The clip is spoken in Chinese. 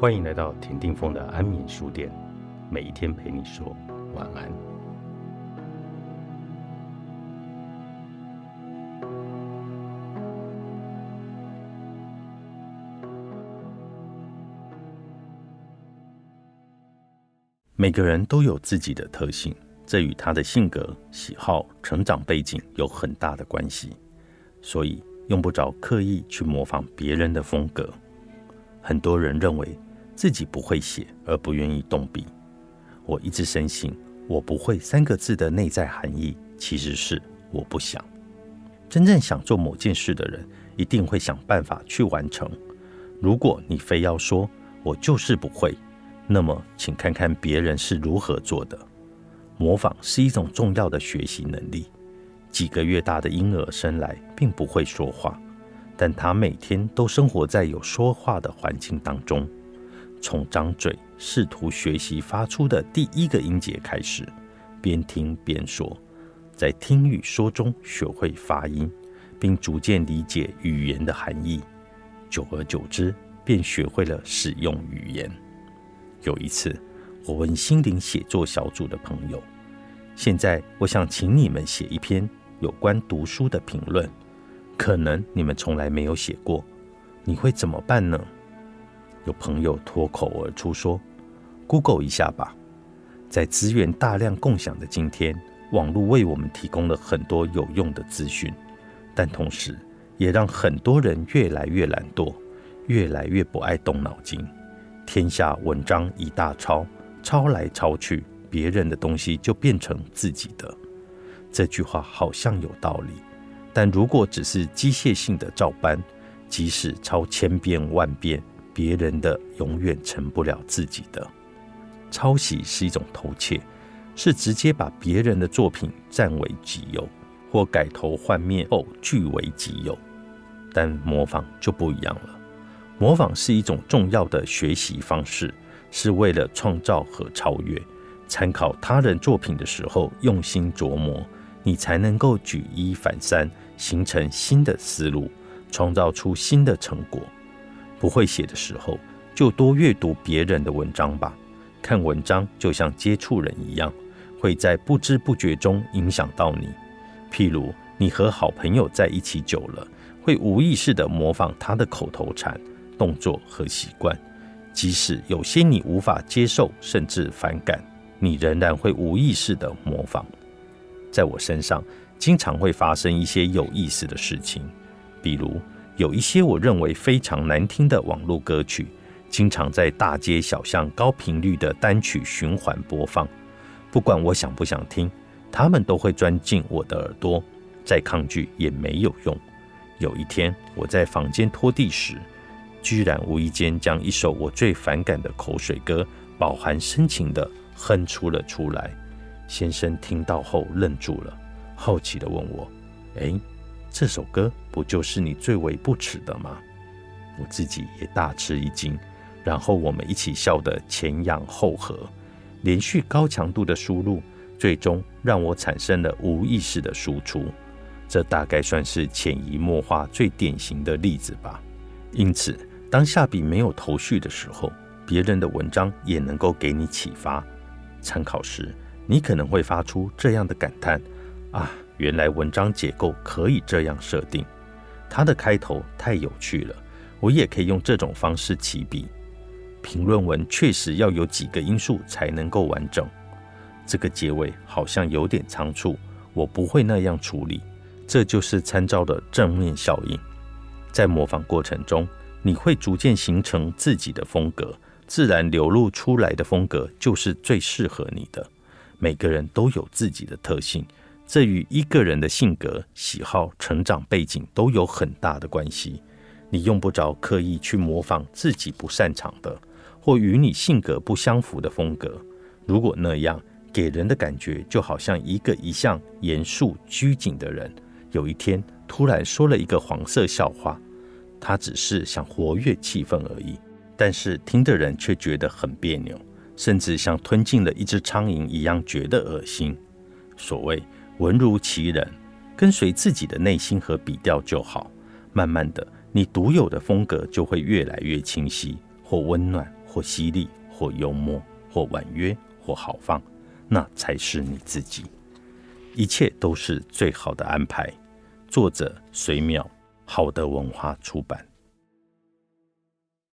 欢迎来到田定峰的安眠书店，每一天陪你说晚安。每个人都有自己的特性，这与他的性格、喜好、成长背景有很大的关系，所以用不着刻意去模仿别人的风格。很多人认为自己不会写而不愿意动笔，我一直深信“我不会”三个字的内在含义其实是我不想。真正想做某件事的人，一定会想办法去完成。如果你非要说我就是不会，那么，请看看别人是如何做的。模仿是一种重要的学习能力。几个月大的婴儿生来并不会说话，但他每天都生活在有说话的环境当中。从张嘴试图学习发出的第一个音节开始，边听边说，在听与说中学会发音，并逐渐理解语言的含义。久而久之，便学会了使用语言。有一次，我问心灵写作小组的朋友：“现在我想请你们写一篇有关读书的评论，可能你们从来没有写过，你会怎么办呢？”有朋友脱口而出说：“Google 一下吧。”在资源大量共享的今天，网络为我们提供了很多有用的资讯，但同时也让很多人越来越懒惰，越来越不爱动脑筋。天下文章一大抄，抄来抄去，别人的东西就变成自己的。这句话好像有道理，但如果只是机械性的照搬，即使抄千遍万遍，别人的永远成不了自己的。抄袭是一种偷窃，是直接把别人的作品占为己有，或改头换面后据为己有。但模仿就不一样了。模仿是一种重要的学习方式，是为了创造和超越。参考他人作品的时候，用心琢磨，你才能够举一反三，形成新的思路，创造出新的成果。不会写的时候，就多阅读别人的文章吧。看文章就像接触人一样，会在不知不觉中影响到你。譬如，你和好朋友在一起久了，会无意识地模仿他的口头禅。动作和习惯，即使有些你无法接受甚至反感，你仍然会无意识的模仿。在我身上，经常会发生一些有意思的事情，比如有一些我认为非常难听的网络歌曲，经常在大街小巷高频率的单曲循环播放。不管我想不想听，他们都会钻进我的耳朵，再抗拒也没有用。有一天，我在房间拖地时。居然无意间将一首我最反感的口水歌，饱含深情的哼出了出来。先生听到后愣住了，好奇的问我：“哎，这首歌不就是你最为不耻的吗？”我自己也大吃一惊，然后我们一起笑得前仰后合。连续高强度的输入，最终让我产生了无意识的输出。这大概算是潜移默化最典型的例子吧。因此。当下笔没有头绪的时候，别人的文章也能够给你启发。参考时，你可能会发出这样的感叹：“啊，原来文章结构可以这样设定，它的开头太有趣了，我也可以用这种方式起笔。”评论文确实要有几个因素才能够完整。这个结尾好像有点仓促，我不会那样处理。这就是参照的正面效应，在模仿过程中。你会逐渐形成自己的风格，自然流露出来的风格就是最适合你的。每个人都有自己的特性，这与一个人的性格、喜好、成长背景都有很大的关系。你用不着刻意去模仿自己不擅长的，或与你性格不相符的风格。如果那样，给人的感觉就好像一个一向严肃拘谨的人，有一天突然说了一个黄色笑话。他只是想活跃气氛而已，但是听的人却觉得很别扭，甚至像吞进了一只苍蝇一样觉得恶心。所谓文如其人，跟随自己的内心和笔调就好。慢慢的，你独有的风格就会越来越清晰，或温暖，或犀利，或幽默，或婉约，或豪放，那才是你自己。一切都是最好的安排。作者：隋淼，好的文化出版。